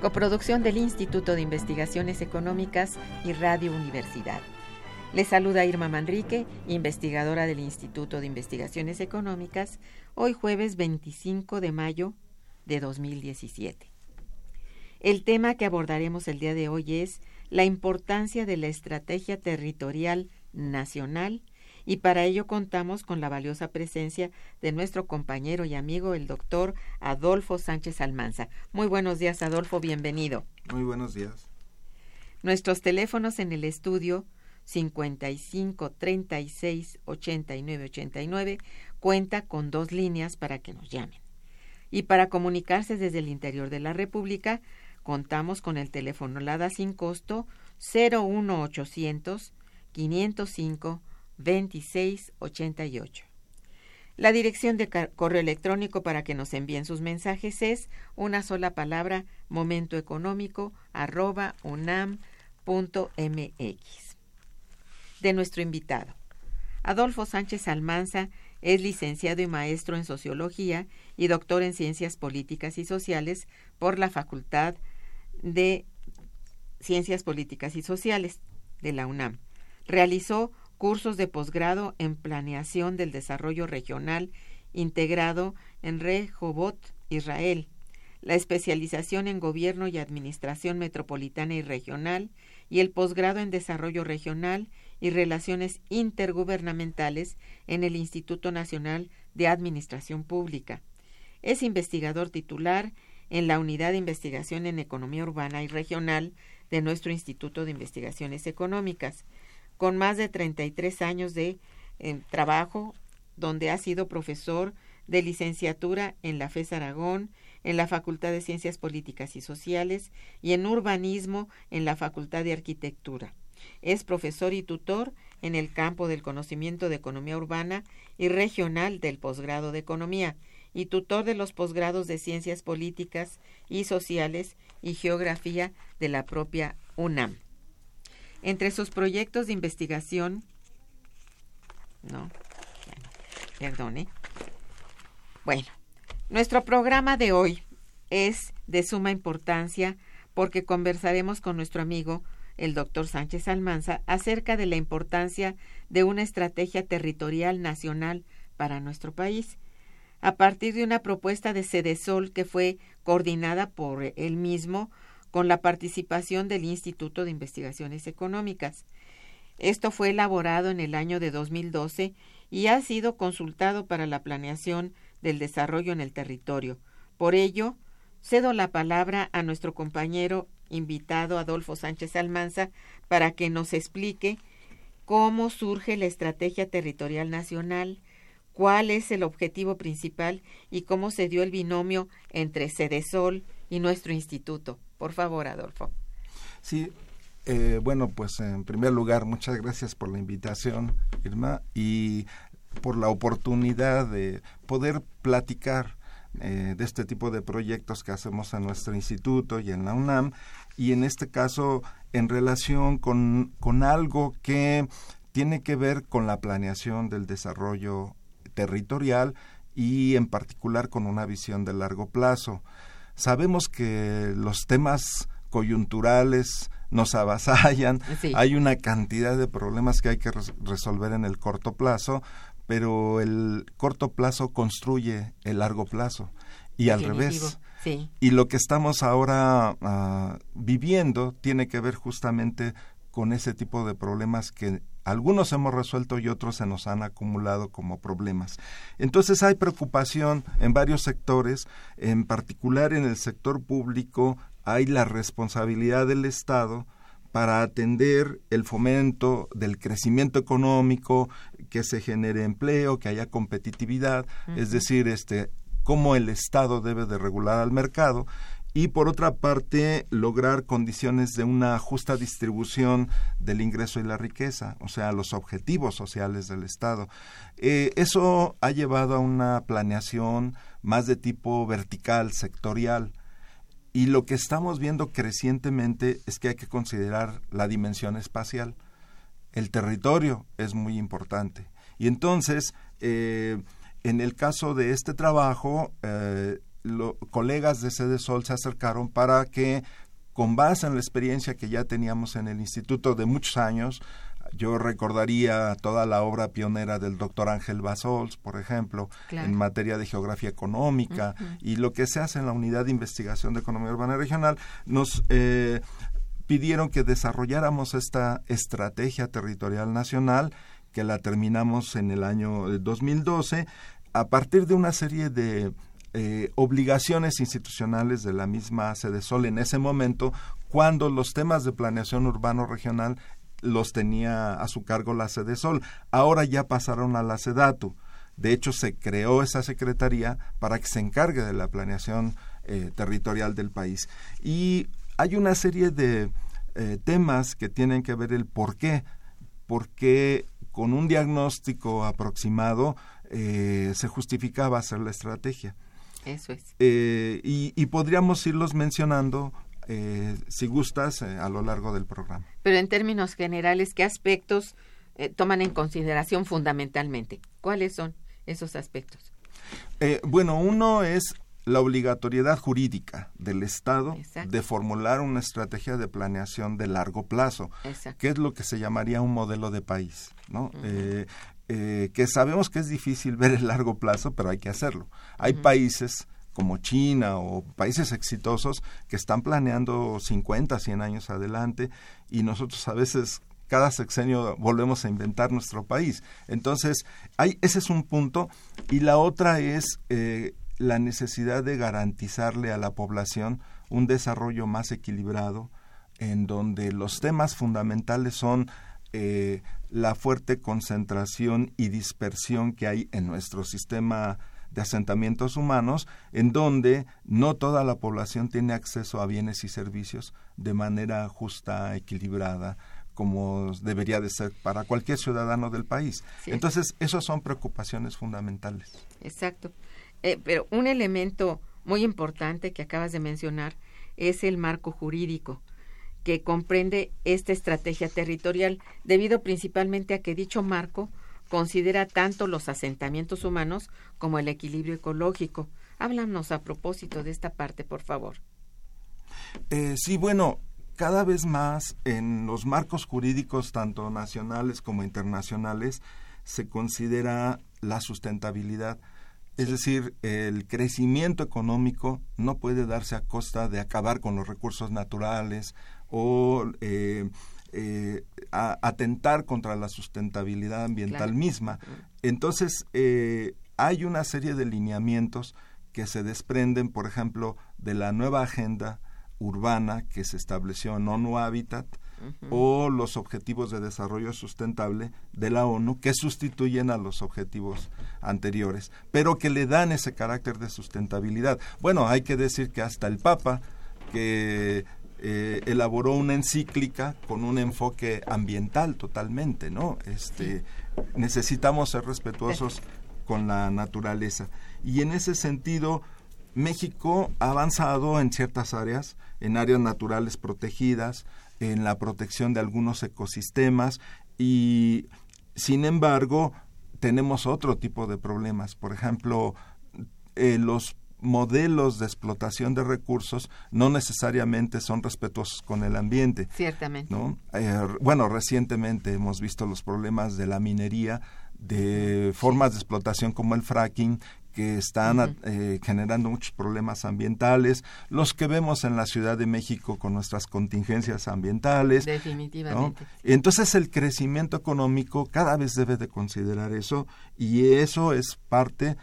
Coproducción del Instituto de Investigaciones Económicas y Radio Universidad. Les saluda Irma Manrique, investigadora del Instituto de Investigaciones Económicas, hoy jueves 25 de mayo de 2017. El tema que abordaremos el día de hoy es la importancia de la estrategia territorial nacional y para ello contamos con la valiosa presencia de nuestro compañero y amigo, el doctor Adolfo Sánchez Almanza. Muy buenos días, Adolfo, bienvenido. Muy buenos días. Nuestros teléfonos en el estudio 55 36 89 89 cuenta con dos líneas para que nos llamen. Y para comunicarse desde el interior de la República, contamos con el teléfono LADA sin costo 01800 505 2688. La dirección de correo electrónico para que nos envíen sus mensajes es una sola palabra momentoeconómico arroba unam.mx. De nuestro invitado. Adolfo Sánchez Almanza es licenciado y maestro en sociología y doctor en ciencias políticas y sociales por la Facultad de Ciencias Políticas y Sociales de la UNAM. Realizó cursos de posgrado en Planeación del Desarrollo Regional integrado en Rehovot, Israel, la especialización en Gobierno y Administración Metropolitana y Regional y el posgrado en Desarrollo Regional y Relaciones Intergubernamentales en el Instituto Nacional de Administración Pública. Es investigador titular en la Unidad de Investigación en Economía Urbana y Regional de nuestro Instituto de Investigaciones Económicas con más de 33 años de eh, trabajo, donde ha sido profesor de licenciatura en la FES Aragón, en la Facultad de Ciencias Políticas y Sociales y en Urbanismo en la Facultad de Arquitectura. Es profesor y tutor en el campo del conocimiento de economía urbana y regional del posgrado de economía y tutor de los posgrados de ciencias políticas y sociales y geografía de la propia UNAM. Entre sus proyectos de investigación, no, perdone. Bueno, nuestro programa de hoy es de suma importancia porque conversaremos con nuestro amigo, el doctor Sánchez Almanza, acerca de la importancia de una estrategia territorial nacional para nuestro país, a partir de una propuesta de Cedesol que fue coordinada por él mismo con la participación del Instituto de Investigaciones Económicas. Esto fue elaborado en el año de 2012 y ha sido consultado para la planeación del desarrollo en el territorio. Por ello, cedo la palabra a nuestro compañero invitado Adolfo Sánchez Almanza para que nos explique cómo surge la estrategia territorial nacional, cuál es el objetivo principal y cómo se dio el binomio entre Cedesol y nuestro instituto. Por favor, Adolfo. Sí, eh, bueno, pues en primer lugar, muchas gracias por la invitación, Irma, y por la oportunidad de poder platicar eh, de este tipo de proyectos que hacemos en nuestro instituto y en la UNAM, y en este caso en relación con, con algo que tiene que ver con la planeación del desarrollo territorial y en particular con una visión de largo plazo. Sabemos que los temas coyunturales nos avasallan, hay una cantidad de problemas que hay que resolver en el corto plazo, pero el corto plazo construye el largo plazo. Y al revés. Y lo que estamos ahora ah, viviendo tiene que ver justamente con ese tipo de problemas que algunos hemos resuelto y otros se nos han acumulado como problemas. Entonces hay preocupación en varios sectores, en particular en el sector público hay la responsabilidad del Estado para atender el fomento del crecimiento económico, que se genere empleo, que haya competitividad, es decir, este cómo el Estado debe de regular al mercado y por otra parte lograr condiciones de una justa distribución del ingreso y la riqueza, o sea, los objetivos sociales del Estado. Eh, eso ha llevado a una planeación más de tipo vertical, sectorial, y lo que estamos viendo crecientemente es que hay que considerar la dimensión espacial. El territorio es muy importante. Y entonces, eh, en el caso de este trabajo, eh, los colegas de Sede Sol se acercaron para que, con base en la experiencia que ya teníamos en el instituto de muchos años, yo recordaría toda la obra pionera del doctor Ángel Basols, por ejemplo, en materia de geografía económica y lo que se hace en la unidad de investigación de economía urbana regional, nos eh, pidieron que desarrolláramos esta estrategia territorial nacional que la terminamos en el año 2012 a partir de una serie de eh, obligaciones institucionales de la misma sede Sol en ese momento, cuando los temas de planeación urbano regional los tenía a su cargo la sede Sol. Ahora ya pasaron a la SEDATU. De hecho, se creó esa secretaría para que se encargue de la planeación eh, territorial del país. Y hay una serie de eh, temas que tienen que ver el por qué. Porque con un diagnóstico aproximado se justificaba hacer la estrategia. Eso es. Eh, y, podríamos irlos mencionando, eh, si gustas, eh, a lo largo del programa. Pero en términos generales, ¿qué aspectos toman en consideración fundamentalmente? ¿Cuáles son esos aspectos? bueno, uno es la obligatoriedad jurídica del Estado de formular una estrategia de planeación de largo plazo, que es lo que se llamaría un modelo de país. ¿no? Eh, que sabemos que es difícil ver el largo plazo, pero hay que hacerlo. Hay países como China o países exitosos que están planeando 50, 100 años adelante y nosotros a veces cada sexenio volvemos a inventar nuestro país. Entonces, hay, ese es un punto y la otra es eh, la necesidad de garantizarle a la población un desarrollo más equilibrado en donde los temas fundamentales son eh, la fuerte concentración y dispersión que hay en nuestro sistema de asentamientos humanos, en donde no toda la población tiene acceso a bienes y servicios de manera justa, equilibrada, como debería de ser para cualquier ciudadano del país. Entonces, esas son preocupaciones fundamentales. Exacto. Eh, pero un elemento muy importante que acabas de mencionar es el marco jurídico que comprende esta estrategia territorial, debido principalmente a que dicho marco considera tanto los asentamientos humanos como el equilibrio ecológico. Háblanos a propósito de esta parte, por favor. Eh, sí, bueno, cada vez más en los marcos jurídicos, tanto nacionales como internacionales, se considera la sustentabilidad. Es decir, el crecimiento económico no puede darse a costa de acabar con los recursos naturales o eh, eh, atentar contra la sustentabilidad ambiental misma. Entonces, eh, hay una serie de lineamientos que se desprenden, por ejemplo, de la nueva agenda urbana que se estableció en ONU Habitat, o los objetivos de desarrollo sustentable de la ONU que sustituyen a los objetivos anteriores, pero que le dan ese carácter de sustentabilidad. Bueno, hay que decir que hasta el Papa, que eh, elaboró una encíclica con un enfoque ambiental totalmente, ¿no? Este, necesitamos ser respetuosos con la naturaleza. Y en ese sentido, México ha avanzado en ciertas áreas, en áreas naturales protegidas, en la protección de algunos ecosistemas y, sin embargo, tenemos otro tipo de problemas. Por ejemplo, eh, los modelos de explotación de recursos no necesariamente son respetuosos con el ambiente. Ciertamente. ¿no? Eh, bueno, recientemente hemos visto los problemas de la minería, de formas de explotación como el fracking, que están eh, generando muchos problemas ambientales, los que vemos en la Ciudad de México con nuestras contingencias ambientales. Definitivamente. Entonces el crecimiento económico cada vez debe de considerar eso y eso es parte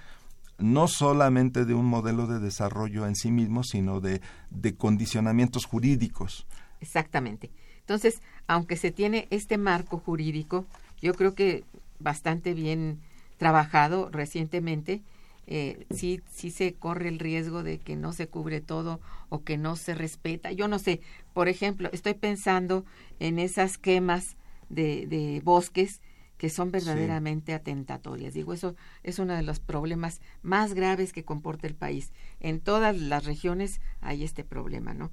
no solamente de un modelo de desarrollo en sí mismo, sino de, de condicionamientos jurídicos. Exactamente. Entonces, aunque se tiene este marco jurídico, yo creo que bastante bien trabajado recientemente, eh, sí, sí se corre el riesgo de que no se cubre todo o que no se respeta. Yo no sé, por ejemplo, estoy pensando en esas quemas de, de bosques que son verdaderamente atentatorias. Digo, eso es uno de los problemas más graves que comporta el país. En todas las regiones hay este problema, ¿no?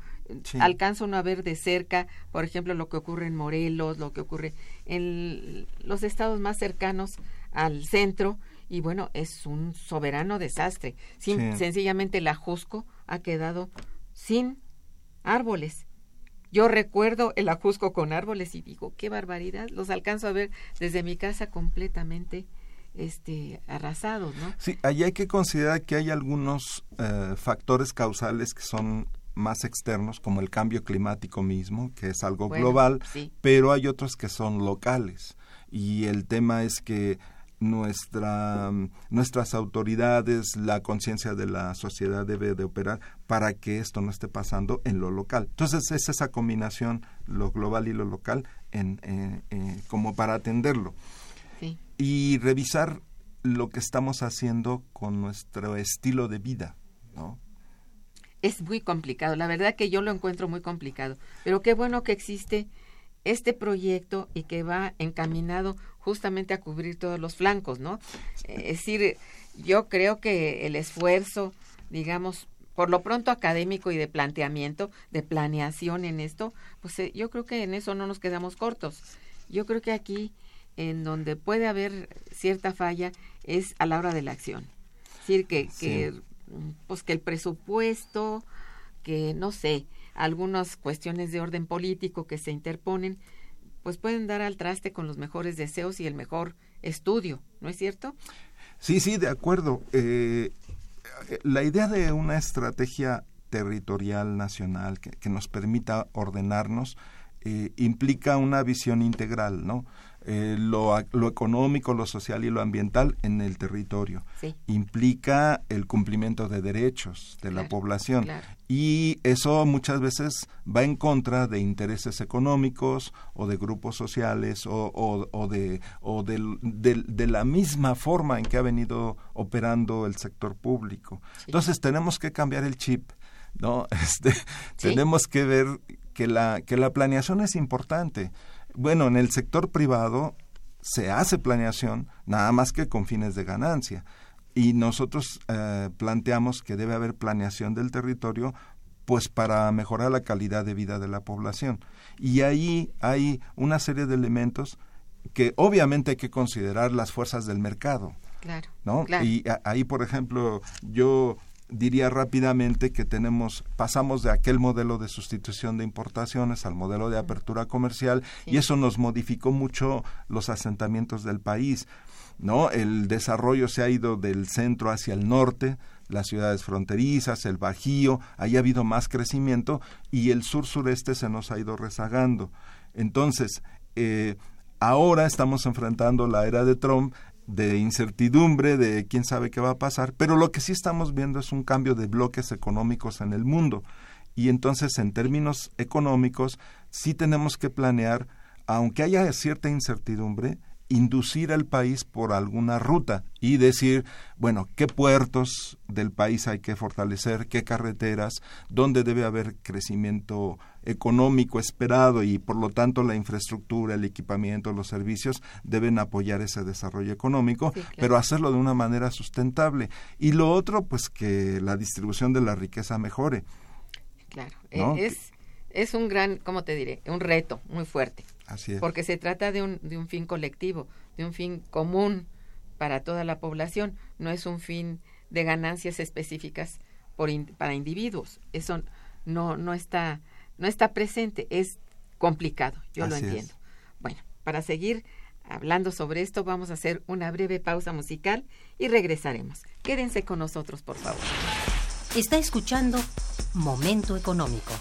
Alcanza uno a ver de cerca, por ejemplo, lo que ocurre en Morelos, lo que ocurre en los estados más cercanos al centro, y bueno, es un soberano desastre. Sencillamente la Jusco ha quedado sin árboles. Yo recuerdo el Ajusco con árboles y digo, qué barbaridad, los alcanzo a ver desde mi casa completamente este arrasados, ¿no? Sí, ahí hay que considerar que hay algunos eh, factores causales que son más externos, como el cambio climático mismo, que es algo global, pero hay otros que son locales. Y el tema es que nuestra, nuestras autoridades, la conciencia de la sociedad debe de operar para que esto no esté pasando en lo local. Entonces es esa combinación, lo global y lo local, en, como para atenderlo. Y revisar lo que estamos haciendo con nuestro estilo de vida, ¿no? Es muy complicado, la verdad que yo lo encuentro muy complicado, pero qué bueno que existe este proyecto y que va encaminado justamente a cubrir todos los flancos, ¿no? Es decir, yo creo que el esfuerzo, digamos, por lo pronto académico y de planteamiento, de planeación en esto, pues eh, yo creo que en eso no nos quedamos cortos. Yo creo que aquí, en donde puede haber cierta falla, es a la hora de la acción. Es decir, que, que pues que el presupuesto, que no sé, algunas cuestiones de orden político que se interponen, pues pueden dar al traste con los mejores deseos y el mejor estudio, ¿no es cierto? Sí, sí, de acuerdo. Eh, la idea de una estrategia territorial nacional que, nos permita ordenarnos eh, implica una visión integral, ¿no? Eh, lo, lo, económico, lo social y lo ambiental en el territorio. Implica el cumplimiento de derechos de la población. Y eso muchas veces va en contra de intereses económicos o de grupos sociales o, o, de, o de, la misma forma en que ha venido operando el sector público. Entonces tenemos que cambiar el chip. ¿No? Este, Tenemos que ver que la, que la planeación es importante. Bueno, en el sector privado se hace planeación, nada más que con fines de ganancia. Y nosotros eh, planteamos que debe haber planeación del territorio pues para mejorar la calidad de vida de la población. Y ahí hay una serie de elementos que obviamente hay que considerar las fuerzas del mercado. Claro. ¿no? Y ahí, por ejemplo, yo diría rápidamente que tenemos pasamos de aquel modelo de sustitución de importaciones al modelo de apertura comercial y eso nos modificó mucho los asentamientos del país no el desarrollo se ha ido del centro hacia el norte las ciudades fronterizas el bajío ahí ha habido más crecimiento y el sur sureste se nos ha ido rezagando. Entonces eh, ahora estamos enfrentando la era de Trump de incertidumbre, de quién sabe qué va a pasar, pero lo que sí estamos viendo es un cambio de bloques económicos en el mundo. Y entonces, en términos económicos, sí tenemos que planear, aunque haya cierta incertidumbre, inducir al país por alguna ruta y decir, bueno, qué puertos del país hay que fortalecer, qué carreteras, dónde debe haber crecimiento económico esperado y por lo tanto la infraestructura, el equipamiento, los servicios deben apoyar ese desarrollo económico, pero hacerlo de una manera sustentable. Y lo otro, pues que la distribución de la riqueza mejore. Claro, e es, es un gran, ¿cómo te diré? Un reto muy fuerte. Porque se trata de un, de un fin colectivo, de un fin común para toda la población, no es un fin de ganancias específicas por para individuos. Eso no, no, está, no está presente, es complicado, yo lo entiendo. Bueno, para seguir hablando sobre esto, vamos a hacer una breve pausa musical y regresaremos. Quédense con nosotros, por favor. Está escuchando Momento Económico.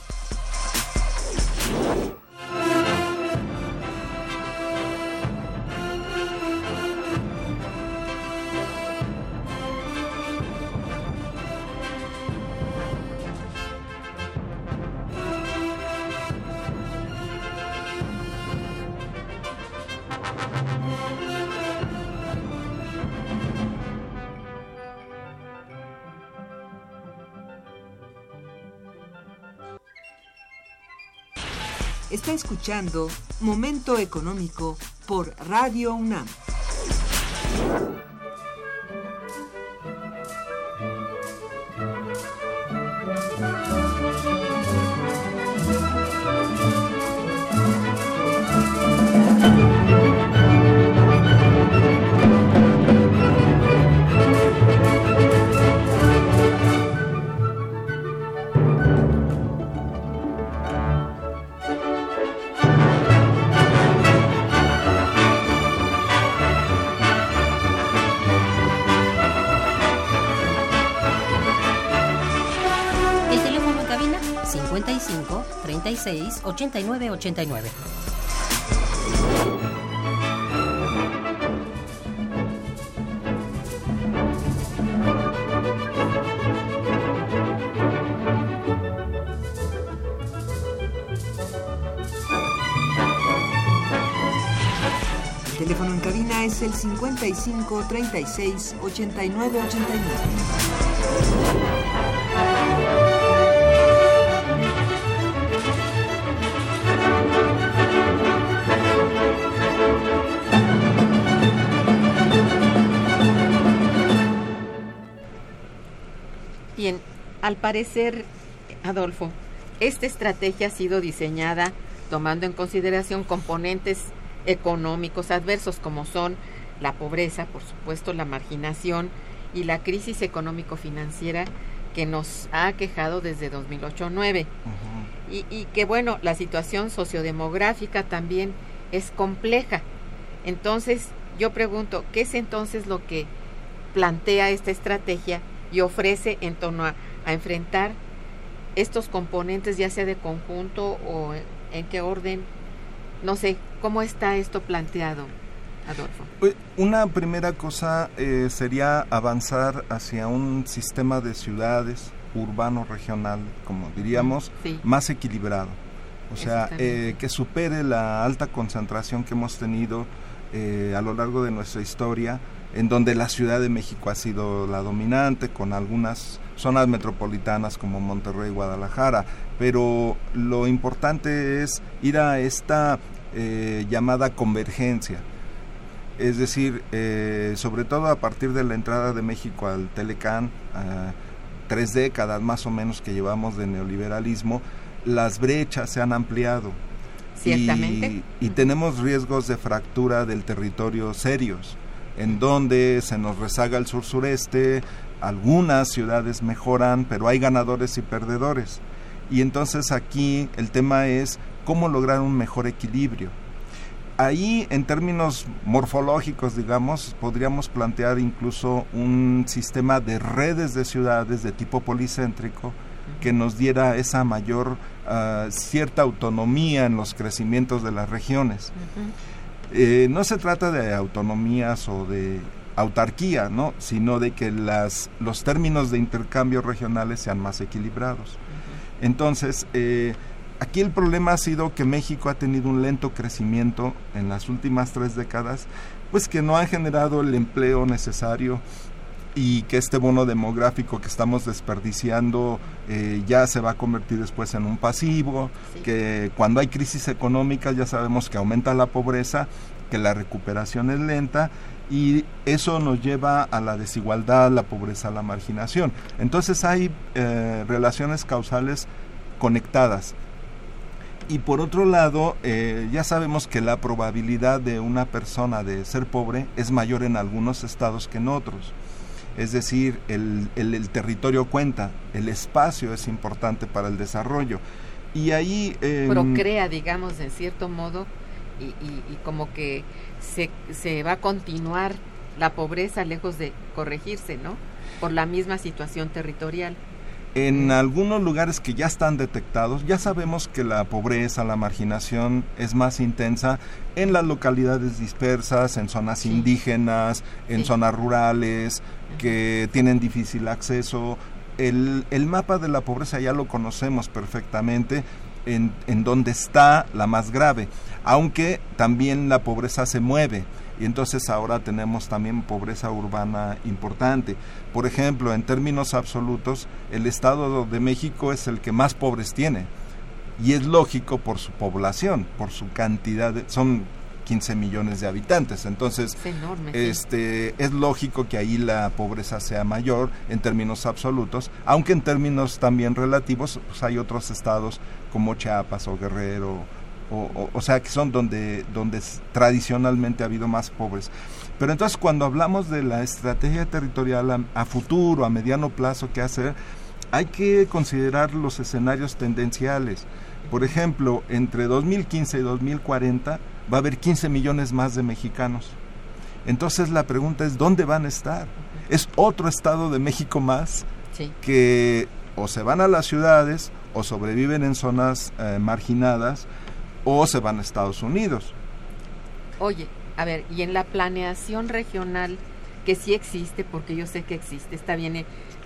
Momento Económico por Radio UNAM. Seis 89 89. El teléfono en cabina es el 55 36 89 89. Al parecer, Adolfo, esta estrategia ha sido diseñada tomando en consideración componentes económicos adversos como son la pobreza, por supuesto, la marginación y la crisis económico-financiera que nos ha aquejado desde 2008-9. y, y que bueno, la situación sociodemográfica también es compleja. Entonces, yo pregunto, ¿qué es entonces lo que plantea esta estrategia y ofrece en torno a a enfrentar estos componentes, ya sea de conjunto o en qué orden. No sé, ¿cómo está esto planteado, Adolfo? Pues, una primera cosa eh, sería avanzar hacia un sistema de ciudades urbano regional, como diríamos, más equilibrado. O sea, eh, que supere la alta concentración que hemos tenido eh, a lo largo de nuestra historia, en donde la Ciudad de México ha sido la dominante, con algunas zonas metropolitanas como Monterrey, Guadalajara, pero lo importante es ir a esta eh, llamada convergencia, es decir, eh, sobre todo a partir de la entrada de México al Telecán, tres décadas más o menos que llevamos de neoliberalismo, las brechas se han ampliado. Ciertamente. y tenemos riesgos de fractura del territorio serios en donde se nos rezaga el sur sureste, algunas ciudades mejoran, pero hay ganadores y perdedores. Y entonces aquí el tema es cómo lograr un mejor equilibrio. Ahí, en términos morfológicos, digamos, podríamos plantear incluso un sistema de redes de ciudades de tipo policéntrico que nos diera esa mayor ah, cierta autonomía en los crecimientos de las regiones. Eh, no se trata de autonomías o de autarquía, ¿no? sino de que las, los términos de intercambio regionales sean más equilibrados. Entonces, eh, aquí el problema ha sido que México ha tenido un lento crecimiento en las últimas tres décadas, pues que no ha generado el empleo necesario y que este bono demográfico que estamos desperdiciando eh, ya se va a convertir después en un pasivo, que cuando hay crisis económica ya sabemos que aumenta la pobreza, que la recuperación es lenta y eso nos lleva a la desigualdad, la pobreza, la marginación. Entonces hay eh, relaciones causales conectadas. Y por otro lado, eh, ya sabemos que la probabilidad de una persona de ser pobre es mayor en algunos estados que en otros es decir, el, el, territorio cuenta, el espacio es importante para el desarrollo. Y ahí... Eh, Procrea, digamos, en cierto modo, y, y, como que se, se va a continuar la pobreza lejos de corregirse, ¿no? Por la misma situación territorial. En algunos lugares que ya están detectados, ya sabemos que la pobreza, la marginación es más intensa en las localidades dispersas, en zonas indígenas, en zonas rurales, que tienen difícil acceso. El, el, mapa de la pobreza ya lo conocemos perfectamente, en, en donde está la más grave, aunque también la pobreza se mueve y entonces ahora tenemos también pobreza urbana importante. Por ejemplo, en términos absolutos, el Estado de México es el que más pobres tiene y es lógico por su población, por su cantidad, de, son 15 millones de habitantes, entonces es, enorme, este, es lógico que ahí la pobreza sea mayor en términos absolutos, aunque en términos también relativos pues hay otros estados como Chiapas o Guerrero o, sea, que son donde, donde tradicionalmente ha habido más pobres. Pero entonces cuando hablamos de la estrategia territorial a, futuro, a mediano plazo, ¿qué hacer? Hay que considerar los escenarios tendenciales. Por ejemplo, entre 2015 y 2040 va a haber 15 millones más de mexicanos. Entonces la pregunta es, ¿dónde van a estar? Es otro estado de México más que o se van a las ciudades o sobreviven en zonas eh, marginadas o se van a Estados Unidos. Oye, a ver, y en la planeación regional, que sí existe, porque yo sé que existe, esta viene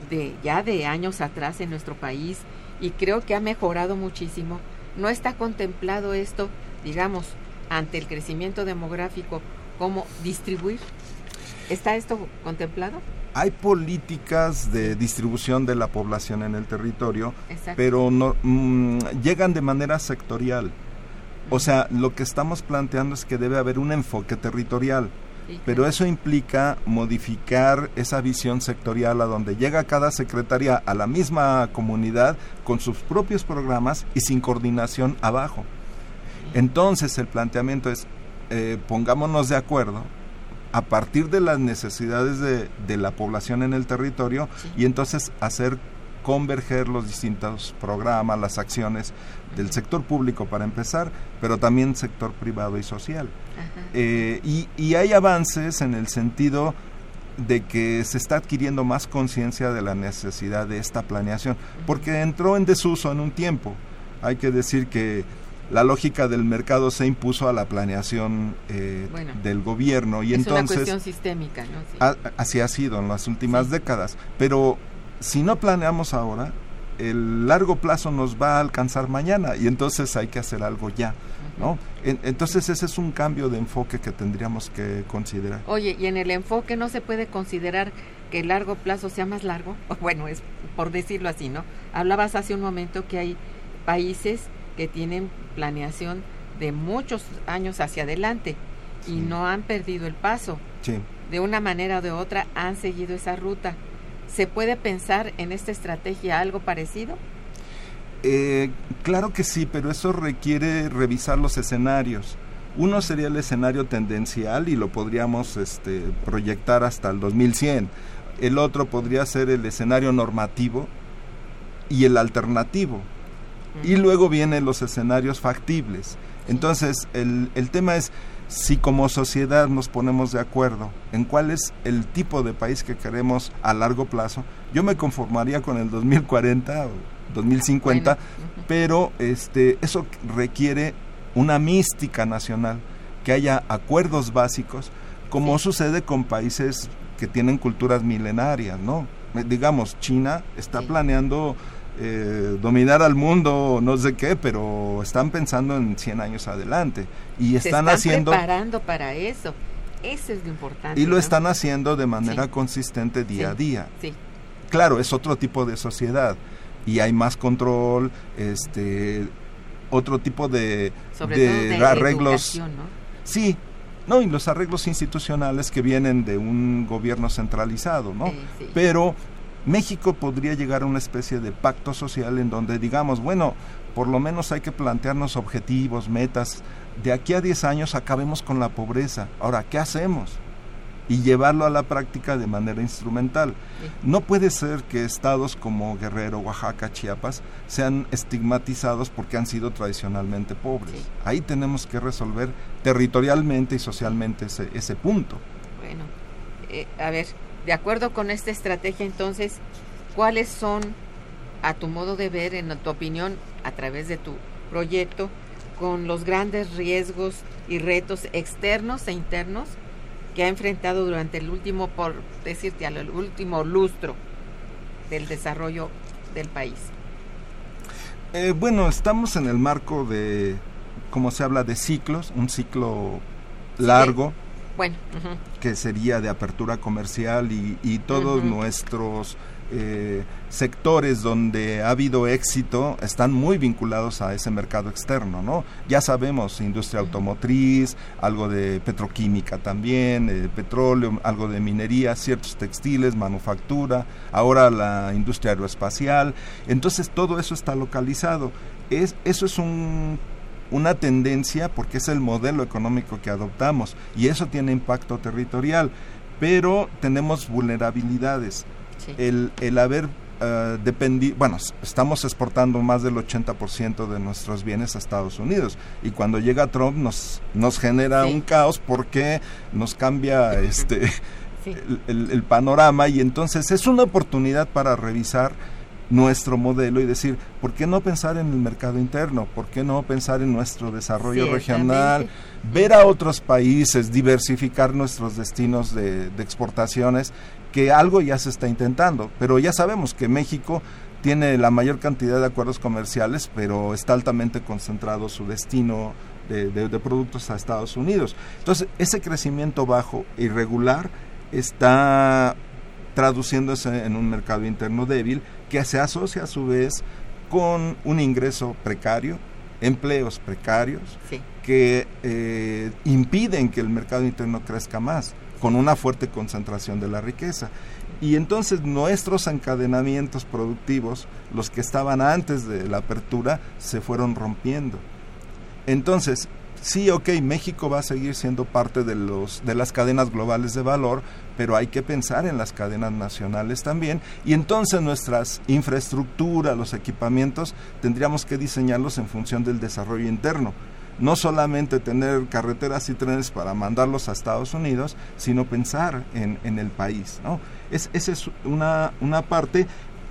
de ya de años atrás en nuestro país y creo que ha mejorado muchísimo. ¿No está contemplado esto, digamos, ante el crecimiento demográfico, cómo distribuir? ¿Está esto contemplado? Hay políticas de distribución de la población en el territorio, pero no, mm, llegan de manera sectorial. O sea, lo que estamos planteando es que debe haber un enfoque territorial. Pero eso implica modificar esa visión sectorial a donde llega cada secretaría a la misma comunidad con sus propios programas y sin coordinación abajo. Entonces el planteamiento es, eh, pongámonos de acuerdo a partir de las necesidades de, de la población en el territorio y entonces hacer converger los distintos programas, las acciones del sector público para empezar, pero también sector privado y social. Eh, y, y hay avances en el sentido de que se está adquiriendo más conciencia de la necesidad de esta planeación, porque entró en desuso en un tiempo. Hay que decir que la lógica del mercado se impuso a la planeación eh, del gobierno y es entonces una cuestión sistémica, ¿no? así ha sido en las últimas décadas, pero si no planeamos ahora, el largo plazo nos va a alcanzar mañana y entonces hay que hacer algo ya. ¿No? entonces ese es un cambio de enfoque que tendríamos que considerar. Oye, y en el enfoque no se puede considerar que el largo plazo sea más largo, bueno, es por decirlo así, ¿no? Hablabas hace un momento que hay países que tienen planeación de muchos años hacia adelante y no han perdido el paso. Sí. De una manera o de otra han seguido esa ruta. ¿Se puede pensar en esta estrategia algo parecido? Eh, claro que sí, pero eso requiere revisar los escenarios. Uno sería el escenario tendencial y lo podríamos este, proyectar hasta el 2100. El otro podría ser el escenario normativo y el alternativo. Y luego vienen los escenarios factibles. Entonces, el, el tema es, si como sociedad nos ponemos de acuerdo en cuál es el tipo de país que queremos a largo plazo, yo me conformaría con el 2040 o 2050, pero este eso requiere una mística nacional, que haya acuerdos básicos, como sucede con países que tienen culturas milenarias, ¿no? Digamos, China está planeando eh, dominar al mundo, no sé qué, pero están pensando en 100 años adelante y están, haciendo preparando para eso. Eso es lo importante. Y lo están haciendo de manera consistente día a día. Sí. Claro, es otro tipo de sociedad y hay más control, este otro tipo de, de, arreglos. ¿no? Sí, no, y los arreglos institucionales que vienen de un gobierno centralizado, ¿no? Pero México podría llegar a una especie de pacto social en donde digamos, bueno, por lo menos hay que plantearnos objetivos, metas. De aquí a 10 años acabemos con la pobreza. Ahora, ¿qué hacemos? Y llevarlo a la práctica de manera instrumental. No puede ser que estados como Guerrero, Oaxaca, Chiapas sean estigmatizados porque han sido tradicionalmente pobres. Ahí tenemos que resolver territorialmente y socialmente ese, ese punto. Bueno, eh, a ver, de acuerdo con esta estrategia, entonces, ¿cuáles son, a tu modo de ver, en tu opinión, a través de tu proyecto, con los grandes riesgos y retos externos e internos que ha enfrentado durante el último, por decirte, el último lustro del desarrollo del país? Eh, bueno, estamos en el marco de, como se habla, de ciclos, un ciclo largo. Bueno, que sería de apertura comercial y, todos nuestros eh, sectores donde ha habido éxito están muy vinculados a ese mercado externo, ¿no? Ya sabemos, industria automotriz, algo de petroquímica también, eh, petróleo, algo de minería, ciertos textiles, manufactura, ahora la industria aeroespacial. Entonces todo eso está localizado. Es, eso es un una tendencia porque es el modelo económico que adoptamos y eso tiene impacto territorial, pero tenemos vulnerabilidades. El, el haber uh, dependido, bueno, estamos exportando más del 80% de nuestros bienes a Estados Unidos y cuando llega Trump nos, nos genera un caos porque nos cambia este el, el panorama y entonces es una oportunidad para revisar nuestro modelo y decir, ¿por qué no pensar en el mercado interno? ¿Por qué no pensar en nuestro desarrollo regional? Ver a otros países, diversificar nuestros destinos de, exportaciones, que algo ya se está intentando, pero ya sabemos que México tiene la mayor cantidad de acuerdos comerciales, pero está altamente concentrado su destino de, de productos a Estados Unidos. Entonces, ese crecimiento bajo, irregular, está traduciéndose en un mercado interno débil que se asocia a su vez con un ingreso precario, empleos precarios, que eh, impiden que el mercado interno crezca más, con una fuerte concentración de la riqueza. Y entonces nuestros encadenamientos productivos, los que estaban antes de la apertura, se fueron rompiendo. Entonces, sí, ok, México va a seguir siendo parte de, los, de las cadenas globales de valor, pero hay que pensar en las cadenas nacionales también y entonces nuestras infraestructuras, los equipamientos, tendríamos que diseñarlos en función del desarrollo interno. No solamente tener carreteras y trenes para mandarlos a Estados Unidos, sino pensar en, en el país. ¿no? Es, esa es una, una parte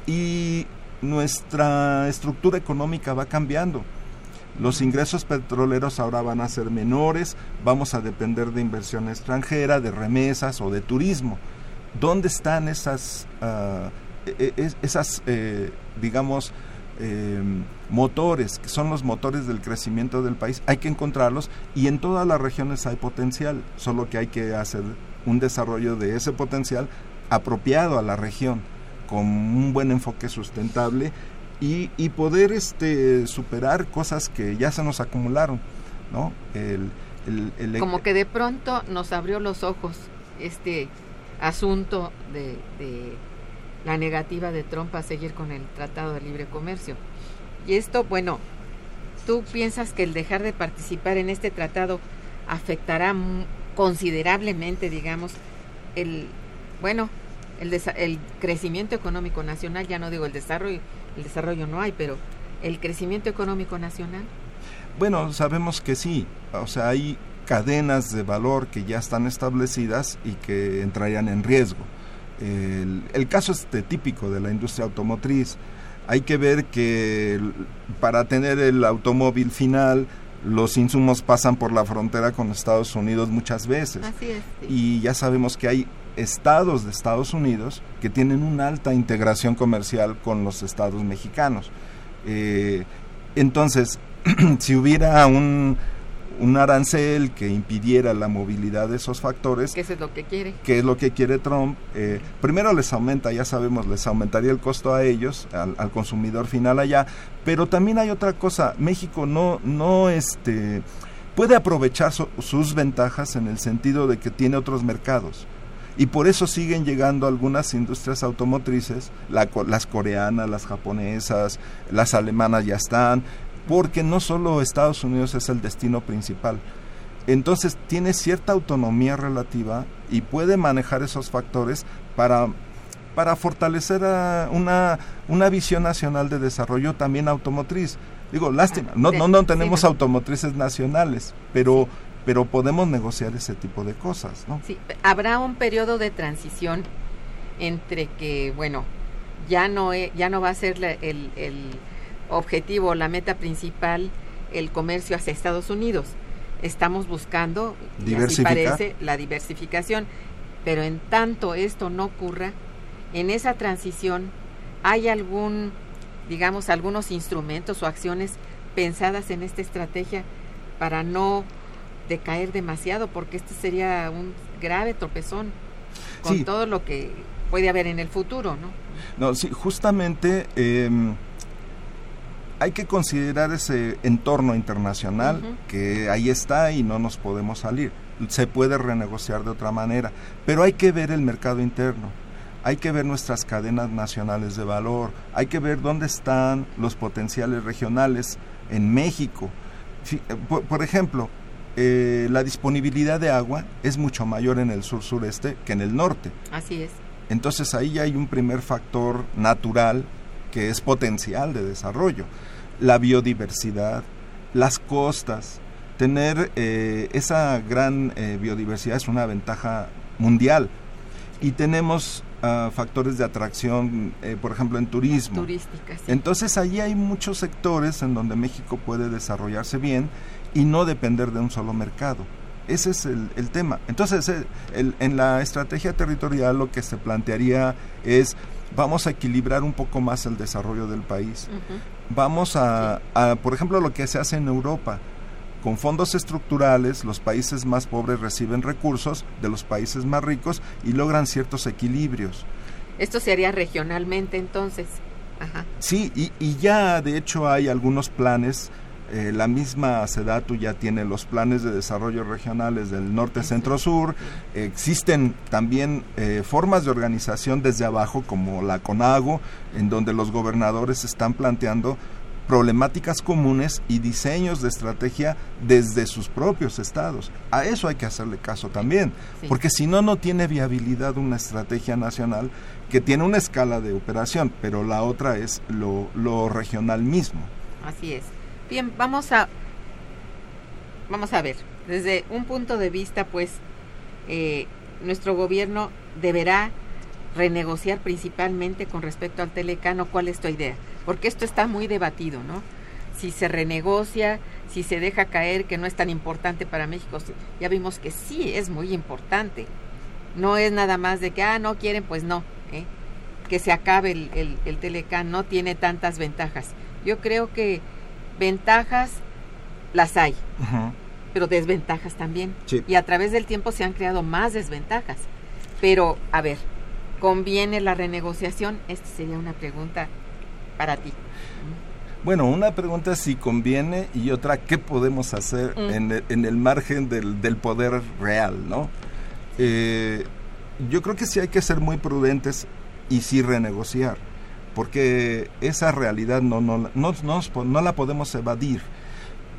y nuestra estructura económica va cambiando los ingresos petroleros ahora van a ser menores, vamos a depender de inversión extranjera, de remesas o de turismo. ¿Dónde están esas, e, esas eh, digamos, em, motores, que son los motores del crecimiento del país? Hay que encontrarlos y en todas las regiones hay potencial, solo que hay que hacer un desarrollo de ese potencial apropiado a la región, con un buen enfoque sustentable y, poder este, superar cosas que ya se nos acumularon, ¿no? El, el, Como que de pronto nos abrió los ojos este asunto de, de la negativa de Trump a seguir con el Tratado de Libre Comercio. Y esto, bueno, ¿tú piensas que el dejar de participar en este tratado afectará considerablemente, digamos, el, bueno, el, el crecimiento económico nacional, ya no digo el desarrollo, el desarrollo no hay, pero el crecimiento económico nacional. Bueno, sabemos que sí, o sea, hay cadenas de valor que ya están establecidas y que entrarían en riesgo. El, caso este típico de la industria automotriz. Hay que ver que para tener el automóvil final, los insumos pasan por la frontera con Estados Unidos muchas veces. Así es, Y ya sabemos que hay estados de Estados Unidos que tienen una alta integración comercial con los estados mexicanos. Eh, entonces, si hubiera un, un arancel que impidiera la movilidad de esos factores. ¿Qué es lo que quiere? ¿Qué es lo que quiere Trump? Eh, primero les aumenta, ya sabemos, les aumentaría el costo a ellos, al, al, consumidor final allá, pero también hay otra cosa, México no, no, este, puede aprovechar su, sus ventajas en el sentido de que tiene otros mercados. Y por eso siguen llegando algunas industrias automotrices, la, las coreanas, las japonesas, las alemanas ya están, porque no solo Estados Unidos es el destino principal. Entonces tiene cierta autonomía relativa y puede manejar esos factores para, para fortalecer una, una visión nacional de desarrollo también automotriz. Digo, lástima, no, no, no tenemos automotrices nacionales, pero, pero podemos negociar ese tipo de cosas, ¿no? Sí, habrá un periodo de transición entre que, bueno, ya no, ya no va a ser la, el, el objetivo, la meta principal, el comercio hacia Estados Unidos. Estamos buscando, así parece, la diversificación. Pero en tanto esto no ocurra, en esa transición hay algún, digamos, algunos instrumentos o acciones pensadas en esta estrategia para no decaer demasiado, porque este sería un grave tropezón con sí. todo lo que puede haber en el futuro, ¿no? No, sí, justamente eh, hay que considerar ese entorno internacional uh -huh. que ahí está y no nos podemos salir. Se puede renegociar de otra manera, pero hay que ver el mercado interno. Hay que ver nuestras cadenas nacionales de valor, hay que ver dónde están los potenciales regionales en México. Por, por ejemplo, eh, la disponibilidad de agua es mucho mayor en el sur-sureste que en el norte. Así es. Entonces ahí hay un primer factor natural que es potencial de desarrollo. La biodiversidad, las costas, tener eh, esa gran eh, biodiversidad es una ventaja mundial. Y tenemos uh, factores de atracción, eh, por ejemplo, en turismo. Turística, sí. Entonces allí hay muchos sectores en donde México puede desarrollarse bien y no depender de un solo mercado. Ese es el, el tema. Entonces, el, el, en la estrategia territorial lo que se plantearía es vamos a equilibrar un poco más el desarrollo del país. Uh -huh. Vamos a, a, por ejemplo, lo que se hace en Europa. Con fondos estructurales, los países más pobres reciben recursos de los países más ricos y logran ciertos equilibrios. Esto se haría regionalmente entonces. Ajá. Sí, y, y ya de hecho hay algunos planes eh, la misma SEDATU ya tiene los planes de desarrollo regionales del norte, centro, sur. Eh, existen también eh, formas de organización desde abajo, como la CONAGO, en donde los gobernadores están planteando problemáticas comunes y diseños de estrategia desde sus propios estados. A eso hay que hacerle caso también, sí. porque si no, no tiene viabilidad una estrategia nacional que tiene una escala de operación, pero la otra es lo, lo regional mismo. Así es. Bien, vamos a vamos a ver desde un punto de vista, pues eh, nuestro gobierno deberá renegociar principalmente con respecto al telecano. ¿Cuál es tu idea? Porque esto está muy debatido, ¿no? Si se renegocia, si se deja caer que no es tan importante para México, ya vimos que sí es muy importante. No es nada más de que, ah, no quieren, pues no. ¿eh? Que se acabe el, el, el no tiene tantas ventajas. Yo creo que ventajas las hay, pero desventajas también. Sí. Y a través del tiempo se han creado más desventajas. Pero, a ver, ¿conviene la renegociación? Esta sería una pregunta para ti. Bueno, una pregunta si conviene y otra qué podemos hacer mm. en, el, en, el, margen del, del, poder real, ¿no? Eh, yo creo que sí hay que ser muy prudentes y sí renegociar porque esa realidad no, no, no, no, no la podemos evadir.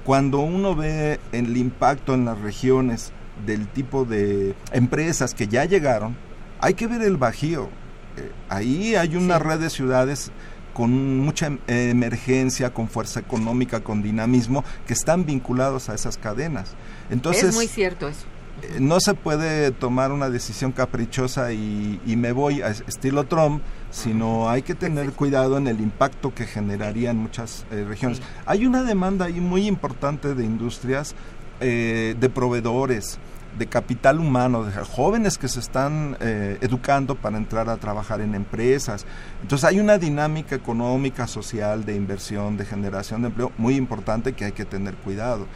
Cuando uno ve el impacto en las regiones del tipo de empresas que ya llegaron, hay que ver el bajío. Eh, ahí hay una sí. red de ciudades con mucha eh, emergencia, con fuerza económica, con dinamismo, que están vinculados a esas cadenas. Entonces, es muy cierto eso. Eh, no se puede tomar una decisión caprichosa y, y me voy a estilo Trump, sino hay que tener cuidado en el impacto que generaría en muchas eh, regiones. Sí. Hay una demanda ahí muy importante de industrias, eh, de proveedores, de capital humano, de jóvenes que se están eh, educando para entrar a trabajar en empresas. Entonces hay una dinámica económica, social, de inversión, de generación de empleo muy importante que hay que tener cuidado.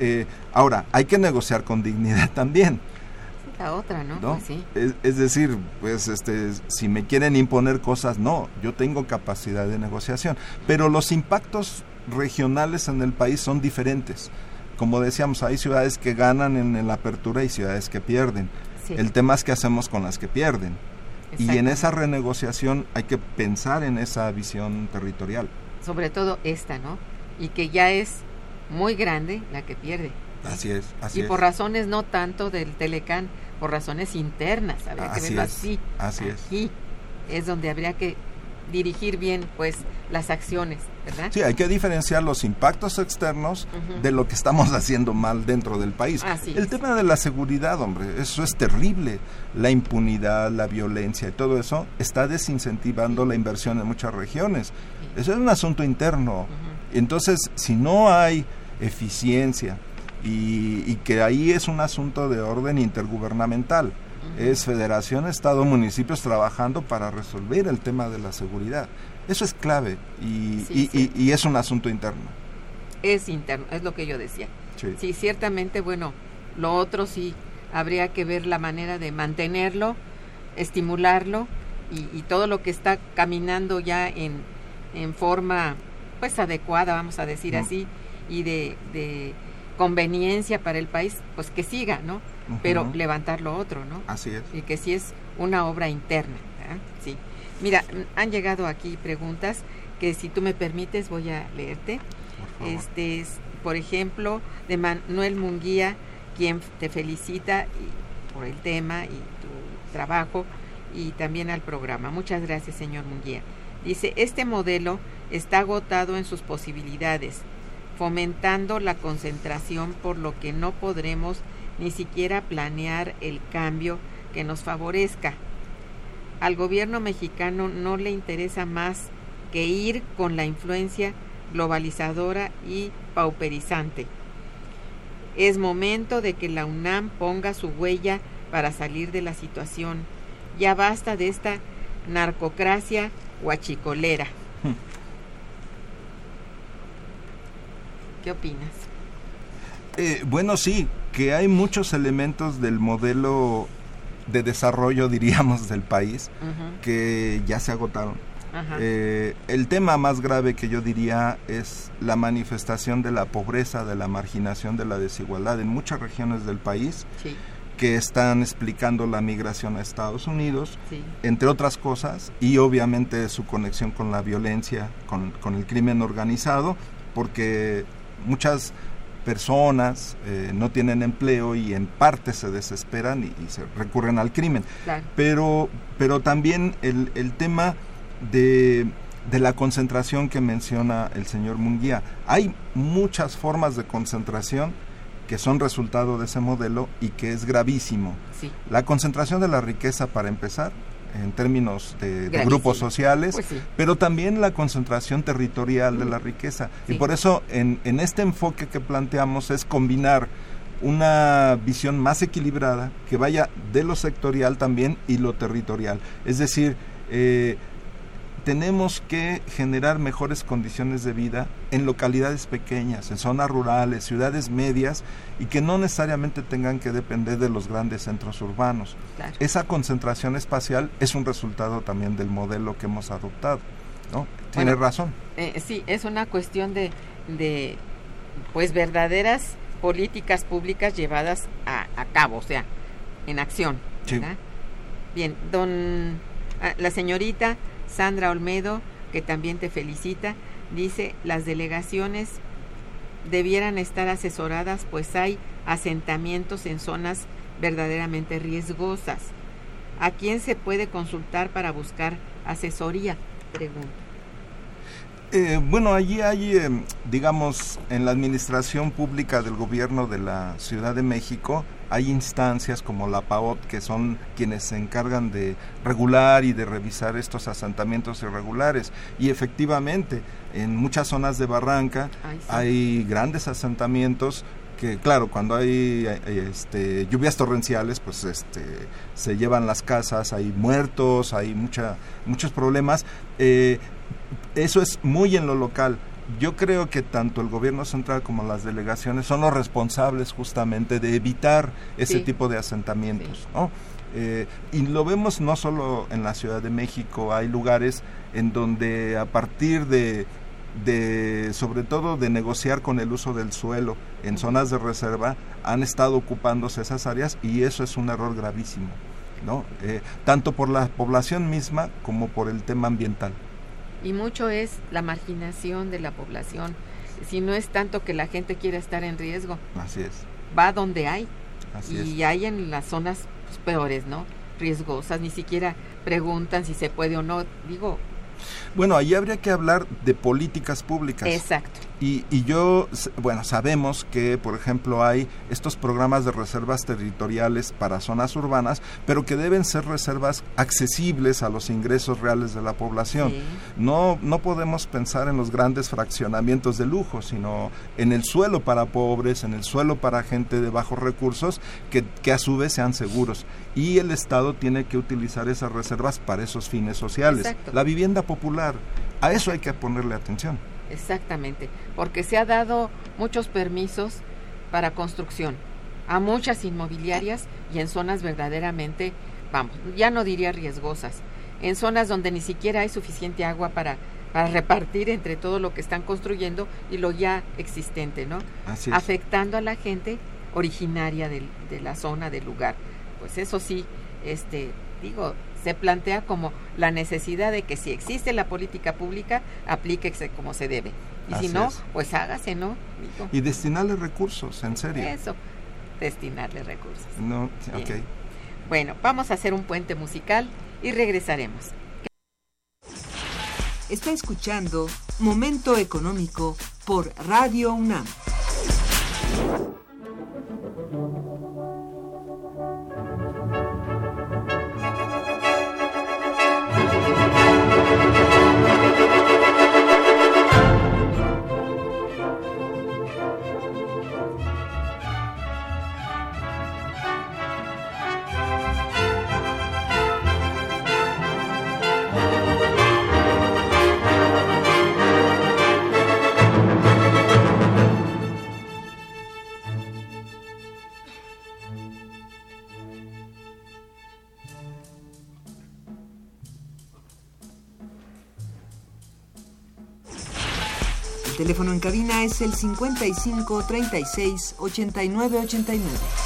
Eh, ahora, hay que negociar con dignidad también. La otra, ¿no? Pues sí. es, es, decir, pues este, si me quieren imponer cosas, no, yo tengo capacidad de negociación, pero los impactos regionales en el país son diferentes como decíamos, hay ciudades que ganan en, la apertura y ciudades que pierden. El tema es qué hacemos con las que pierden. Y en esa renegociación hay que pensar en esa visión territorial. Sobre todo esta, ¿no? Y que ya es muy grande la que pierde. Así es, así Y por razones no tanto del Telecán, por razones internas, habría que verlo así. Así Aquí es donde habría que dirigir bien pues las acciones, ¿verdad? Sí, hay que diferenciar los impactos externos de lo que estamos haciendo mal dentro del país. el tema de la seguridad, hombre, eso es terrible. La impunidad, la violencia y todo eso está desincentivando la inversión en muchas regiones. Eso es un asunto interno. Entonces, si no hay eficiencia y, y que ahí es un asunto de orden intergubernamental, es federación, estado, municipios trabajando para resolver el tema de la seguridad. Eso es clave y, y, es un asunto interno. Es interno, es lo que yo decía. Sí. ciertamente, bueno, lo otro sí, habría que ver la manera de mantenerlo, estimularlo y, todo lo que está caminando ya en, en forma pues adecuada, vamos a decir así, y de, de conveniencia para el país, pues que siga, ¿no? pero levantar lo otro, ¿no? Así es. Y que sí es una obra interna, Sí. Mira, han llegado aquí preguntas que si tú me permites voy a leerte. Por Este es, por ejemplo, de Manuel Munguía, quien te felicita por el tema y tu trabajo y también al programa. Muchas gracias, señor Munguía. Dice, este modelo está agotado en sus posibilidades, fomentando la concentración por lo que no podremos ni siquiera planear el cambio que nos favorezca. Al gobierno mexicano no le interesa más que ir con la influencia globalizadora y pauperizante. Es momento de que la UNAM ponga su huella para salir de la situación. Ya basta de esta narcocracia huachicolera. ¿Qué opinas? Eh, bueno, sí, que hay muchos elementos del modelo de desarrollo, diríamos, del país que ya se agotaron. Eh, el tema más grave que yo diría es la manifestación de la pobreza, de la marginación, de la desigualdad en muchas regiones del país. que están explicando la migración a Estados Unidos, entre otras cosas, y obviamente su conexión con la violencia, con, con el crimen organizado, porque muchas personas eh, no tienen empleo y en parte se desesperan y, se recurren al crimen. Pero, pero también el, el tema de, de, la concentración que menciona el señor Munguía. Hay muchas formas de concentración que son resultado de ese modelo y que es gravísimo. La concentración de la riqueza, para empezar, en términos de, grupos sociales, pues pero también la concentración territorial de la riqueza. Y por eso en, en este enfoque que planteamos es combinar una visión más equilibrada que vaya de lo sectorial también y lo territorial. Es decir, eh, tenemos que generar mejores condiciones de vida en localidades pequeñas, en zonas rurales, ciudades medias y que no necesariamente tengan que depender de los grandes centros urbanos. Esa concentración espacial es un resultado también del modelo que hemos adoptado. ¿no? Tiene razón. Eh, sí, es una cuestión de, de pues verdaderas políticas públicas llevadas a, cabo, o sea, en acción. Bien, don ah, la señorita Sandra Olmedo, que también te felicita, dice, las delegaciones debieran estar asesoradas, pues hay asentamientos en zonas verdaderamente riesgosas. ¿A quién se puede consultar para buscar asesoría? Pregunta. Eh, bueno, allí hay, eh, digamos, en la administración pública del gobierno de la Ciudad de México, hay instancias como la PAOT que son quienes se encargan de regular y de revisar estos asentamientos irregulares. Y efectivamente, en muchas zonas de Barranca hay grandes asentamientos que claro, cuando hay eh, este, lluvias torrenciales, pues este, se llevan las casas, hay muertos, hay mucha, muchos problemas. Eh, eso es muy en lo local. Yo creo que tanto el gobierno central como las delegaciones son los responsables justamente de evitar ese tipo de asentamientos. Eh, y lo vemos no solo en la Ciudad de México, hay lugares en donde a partir de de sobre todo de negociar con el uso del suelo en zonas de reserva han estado ocupándose esas áreas y eso es un error gravísimo no eh, tanto por la población misma como por el tema ambiental y mucho es la marginación de la población. Si no es tanto que la gente quiera estar en riesgo así es. va donde hay. Y hay en las zonas pues, peores no riesgosas ni siquiera preguntan si se puede o no. Digo bueno, ahí habría que hablar de políticas públicas. Exacto. Y, y, yo, bueno, sabemos que, por ejemplo, hay estos programas de reservas territoriales para zonas urbanas, pero que deben ser reservas accesibles a los ingresos reales de la población. No, no podemos pensar en los grandes fraccionamientos de lujo, sino en el suelo para pobres, en el suelo para gente de bajos recursos, que, que a su vez sean seguros. Y el Estado tiene que utilizar esas reservas para esos fines sociales. La vivienda popular, a eso hay que ponerle atención. Exactamente, porque se ha dado muchos permisos para construcción a muchas inmobiliarias y en zonas verdaderamente, vamos, ya no diría riesgosas, en zonas donde ni siquiera hay suficiente agua para, para repartir entre todo lo que están construyendo y lo ya existente, ¿no? Afectando a la gente originaria de, de la zona, del lugar. Pues eso sí, este, digo, se plantea como la necesidad de que si existe la política pública, aplíquese como se debe. Y si no, pues hágase, ¿no? Y destinarle recursos, en serio. Eso, destinarle recursos. No, ok. Bueno, vamos a hacer un puente musical y regresaremos. Está escuchando Momento Económico por Radio UNAM. Es el 55 36 89 89.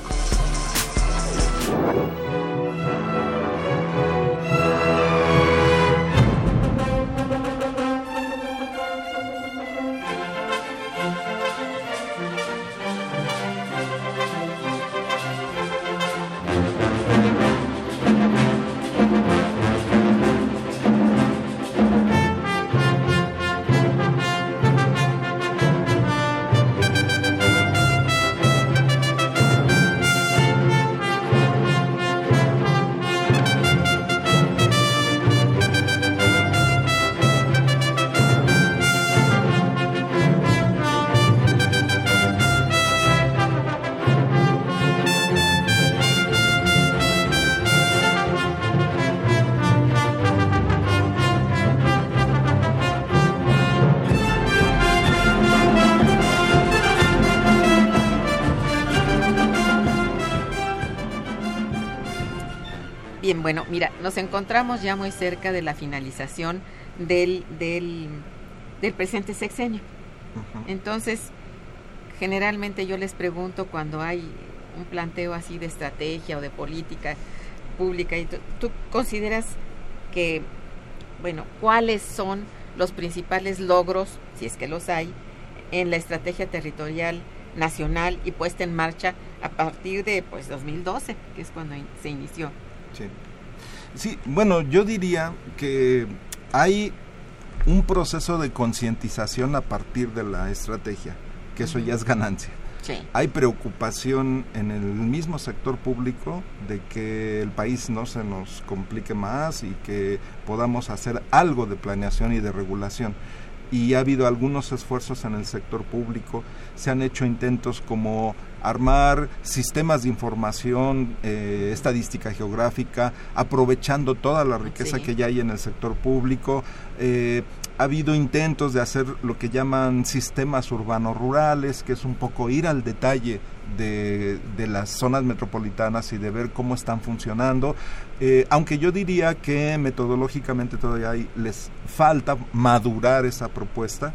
Bien, bueno, mira, nos encontramos ya muy cerca de la finalización del, del, del presente sexenio. Entonces, generalmente yo les pregunto cuando hay un planteo así de estrategia o de política pública, y ¿tú consideras que, bueno, cuáles son los principales logros, si es que los hay, en la estrategia territorial nacional y puesta en marcha a partir de pues 2012, que es cuando se inició. Sí. sí, bueno, yo diría que hay un proceso de concientización a partir de la estrategia, que eso ya es ganancia. Sí. Hay preocupación en el mismo sector público de que el país no se nos complique más y que podamos hacer algo de planeación y de regulación y ha habido algunos esfuerzos en el sector público. Se han hecho intentos como armar sistemas de información, eh, estadística geográfica, aprovechando toda la riqueza que ya hay en el sector público. Eh, ha habido intentos de hacer lo que llaman sistemas urbanos rurales, que es un poco ir al detalle de, las zonas metropolitanas y de ver cómo están funcionando. Eh, aunque yo diría que metodológicamente todavía les falta madurar esa propuesta,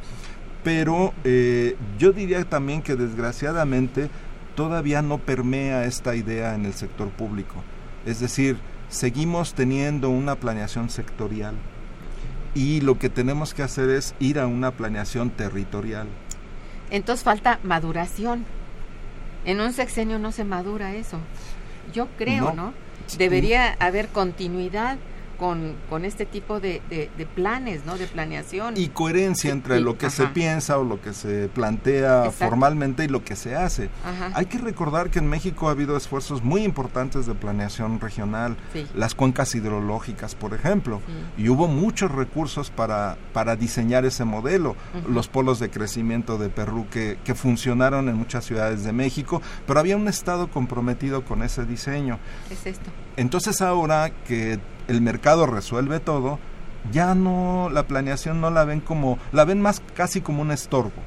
pero eh, yo diría también que desgraciadamente todavía no permea esta idea en el sector público. Es decir, seguimos teniendo una planeación sectorial y lo que tenemos que hacer es ir a una planeación territorial. Entonces falta maduración. En un sexenio no se madura eso. Yo creo, ¿no? Debería haber continuidad con, con este tipo de, de, planes, ¿no? De planeación. Y coherencia entre lo que se piensa o lo que se plantea formalmente y lo que se hace. Hay que recordar que en México ha habido esfuerzos muy importantes de planeación regional, las cuencas hidrológicas, por ejemplo, y hubo muchos recursos para, para diseñar ese modelo, los polos de crecimiento de Perú que, que funcionaron en muchas ciudades de México, pero había un Estado comprometido con ese diseño. Es esto. Entonces ahora que el mercado resuelve todo, ya no, la planeación no la ven como, la ven más casi como un estorbo.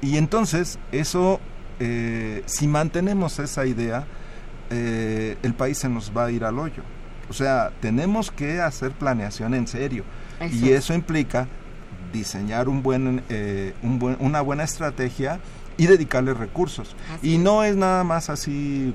Y entonces eso, eh, si mantenemos esa idea, eh, el país se nos va a ir al hoyo. O sea, tenemos que hacer planeación en serio. Y eso implica diseñar un buen, eh, un buen, una buena estrategia y dedicarle recursos. y no es nada más así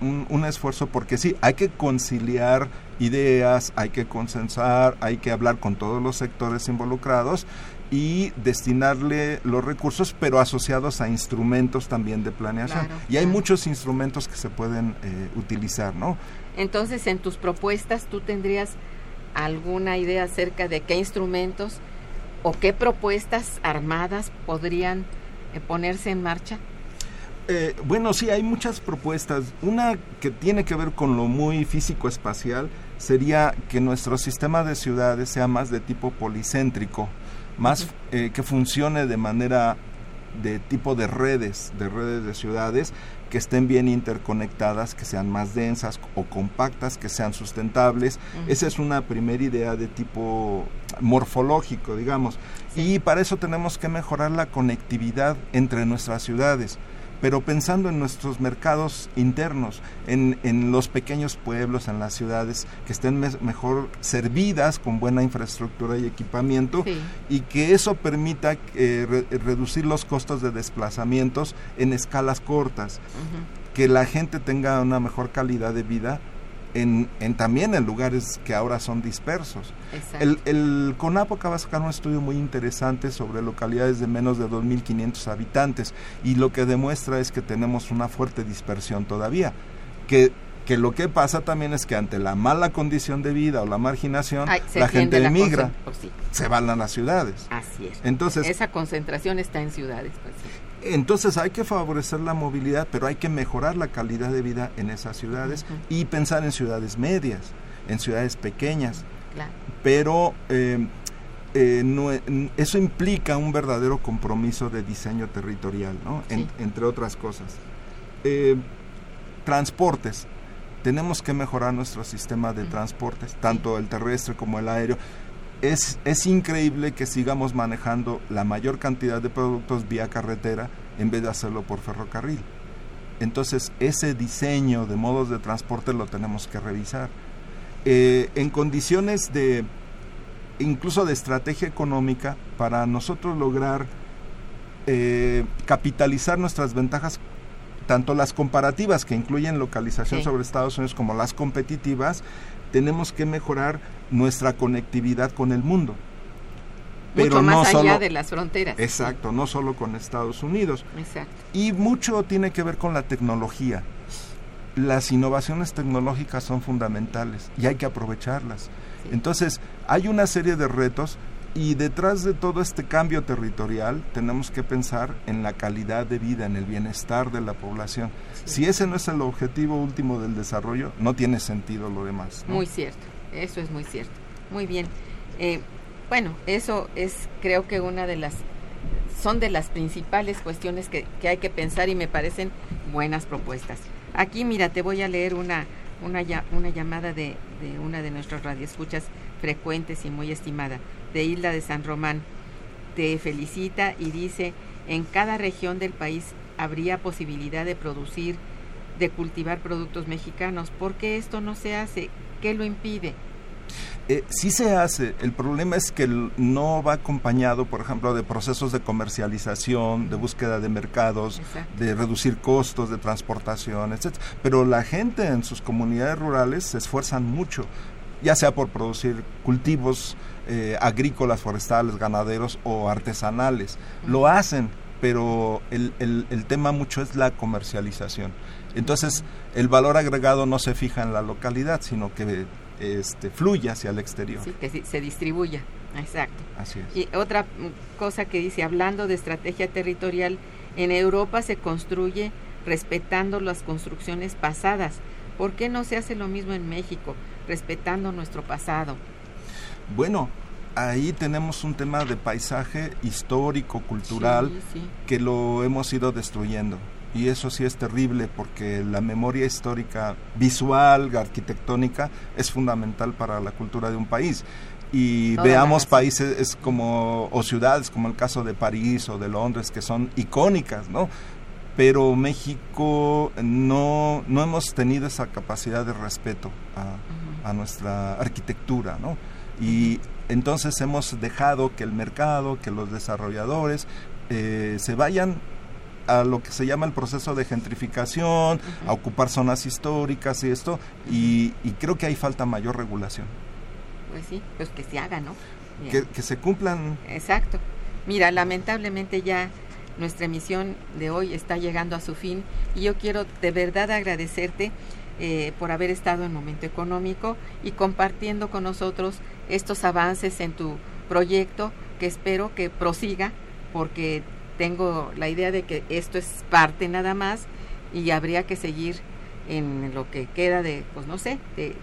un, esfuerzo porque sí, hay que conciliar ideas, hay que consensar, hay que hablar con todos los sectores involucrados y destinarle los recursos, pero asociados a instrumentos también de planeación. y hay muchos instrumentos que se pueden eh, utilizar, ¿no? Entonces, en tus propuestas, ¿tú tendrías alguna idea acerca de qué instrumentos o qué propuestas armadas podrían eh, ponerse en marcha? Eh, bueno, sí, hay muchas propuestas. Una que tiene que ver con lo muy físico-espacial sería que nuestro sistema de ciudades sea más de tipo policéntrico, más eh, que funcione de manera de tipo de redes, de redes de ciudades que estén bien interconectadas, que sean más densas o compactas, que sean sustentables. Esa es una primera idea de tipo morfológico, digamos. Y para eso tenemos que mejorar la conectividad entre nuestras ciudades pero pensando en nuestros mercados internos, en, en los pequeños pueblos, en las ciudades, que estén mejor servidas con buena infraestructura y equipamiento y que eso permita eh, reducir los costos de desplazamientos en escalas cortas, que la gente tenga una mejor calidad de vida en, también en lugares que ahora son dispersos. El, el, CONAPO acaba de sacar un estudio muy interesante sobre localidades de menos de 2.500 habitantes y lo que demuestra es que tenemos una fuerte dispersión todavía, que que lo que pasa también es que ante la mala condición de vida o la marginación, la gente emigra, pues se van a las ciudades. Así es. Entonces, esa concentración está en ciudades. Pues entonces hay que favorecer la movilidad, pero hay que mejorar la calidad de vida en esas ciudades y pensar en ciudades medias, en ciudades pequeñas. Pero eh, eh, eso implica un verdadero compromiso de diseño territorial, ¿no? entre otras cosas. Eh, transportes. Tenemos que mejorar nuestro sistema de transportes, tanto el terrestre como el aéreo es, es increíble que sigamos manejando la mayor cantidad de productos vía carretera en vez de hacerlo por ferrocarril. Entonces, ese diseño de modos de transporte lo tenemos que revisar. eh, en condiciones de incluso de estrategia económica para nosotros lograr eh, capitalizar nuestras ventajas tanto las comparativas que incluyen localización sobre Estados Unidos como las competitivas, tenemos que mejorar nuestra conectividad con el mundo. Pero más no allá solo, de las fronteras. Exacto, no solo con Estados Unidos. Exacto. Y mucho tiene que ver con la tecnología. Las innovaciones tecnológicas son fundamentales y hay que aprovecharlas. Entonces, hay una serie de retos y detrás de todo este cambio territorial tenemos que pensar en la calidad de vida, en el bienestar de la población. Si ese no es el objetivo último del desarrollo, no tiene sentido lo demás. Muy cierto, eso es muy cierto. Muy bien. Eh, bueno, eso es creo que una de las son de las principales cuestiones que, que hay que pensar y me parecen buenas propuestas. Aquí, mira, te voy a leer una, una, una llamada de, de una de nuestras radioescuchas frecuentes y muy estimada, de Isla de San Román. Te felicita y dice, en cada región del país habría posibilidad de producir, de cultivar productos mexicanos. ¿Por qué esto no se hace? ¿Qué lo impide? Eh, sí se hace, el problema es que no va acompañado, por ejemplo, de procesos de comercialización, de búsqueda de mercados, de reducir costos de transportación, etc. Pero la gente en sus comunidades rurales se esfuerzan mucho, ya sea por producir cultivos eh, agrícolas, forestales, ganaderos o artesanales. Lo hacen, pero el, el tema mucho es la comercialización. Entonces, el valor agregado no se fija en la localidad, sino que este, fluya hacia el exterior. Sí, que se distribuya, exacto. Así es. Y otra cosa que dice, hablando de estrategia territorial, en Europa se construye respetando las construcciones pasadas. ¿Por qué no se hace lo mismo en México, respetando nuestro pasado? Bueno, ahí tenemos un tema de paisaje histórico, cultural, que lo hemos ido destruyendo y eso sí es terrible porque la memoria histórica visual, arquitectónica, es fundamental para la cultura de un país. Y veamos países como, o ciudades como el caso de París o de Londres, que son icónicas, ¿no? Pero México no, no hemos tenido esa capacidad de respeto a, nuestra arquitectura, ¿no? Y entonces hemos dejado que el mercado, que los desarrolladores eh, se vayan a lo que se llama el proceso de gentrificación, a ocupar zonas históricas y esto, y, creo que hay falta mayor regulación. Pues sí, pues que se haga, ¿no? Que, se cumplan. Exacto. Mira, lamentablemente ya nuestra emisión de hoy está llegando a su fin y yo quiero de verdad agradecerte eh, por haber estado en Momento Económico y compartiendo con nosotros estos avances en tu proyecto que espero que prosiga porque tengo la idea de que esto es parte nada más y habría que seguir en lo que queda de, pues no sé, de,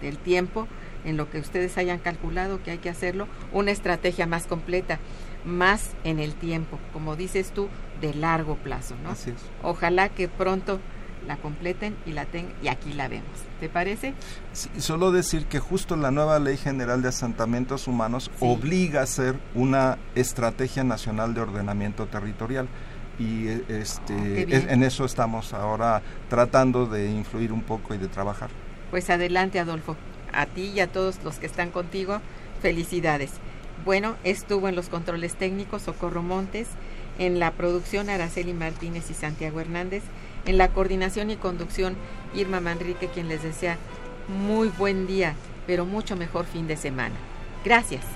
del tiempo, en lo que ustedes hayan calculado que hay que hacerlo, una estrategia más completa, más en el tiempo, como dices tú, de largo plazo, ¿no? Así es. Ojalá que pronto la completen y la tengan y aquí la vemos. ¿Te parece? solo decir que justo la nueva Ley General de Asentamientos Humanos obliga a hacer una estrategia nacional de ordenamiento territorial y e, este ah, en eso estamos ahora tratando de influir un poco y de trabajar. Pues adelante, Adolfo. A ti y a todos los que están contigo, felicidades. Bueno, estuvo en los controles técnicos Socorro Montes, en la producción Araceli Martínez y Santiago Hernández en la coordinación y conducción, Irma Manrique, quien les desea muy buen día, pero mucho mejor fin de semana. Gracias.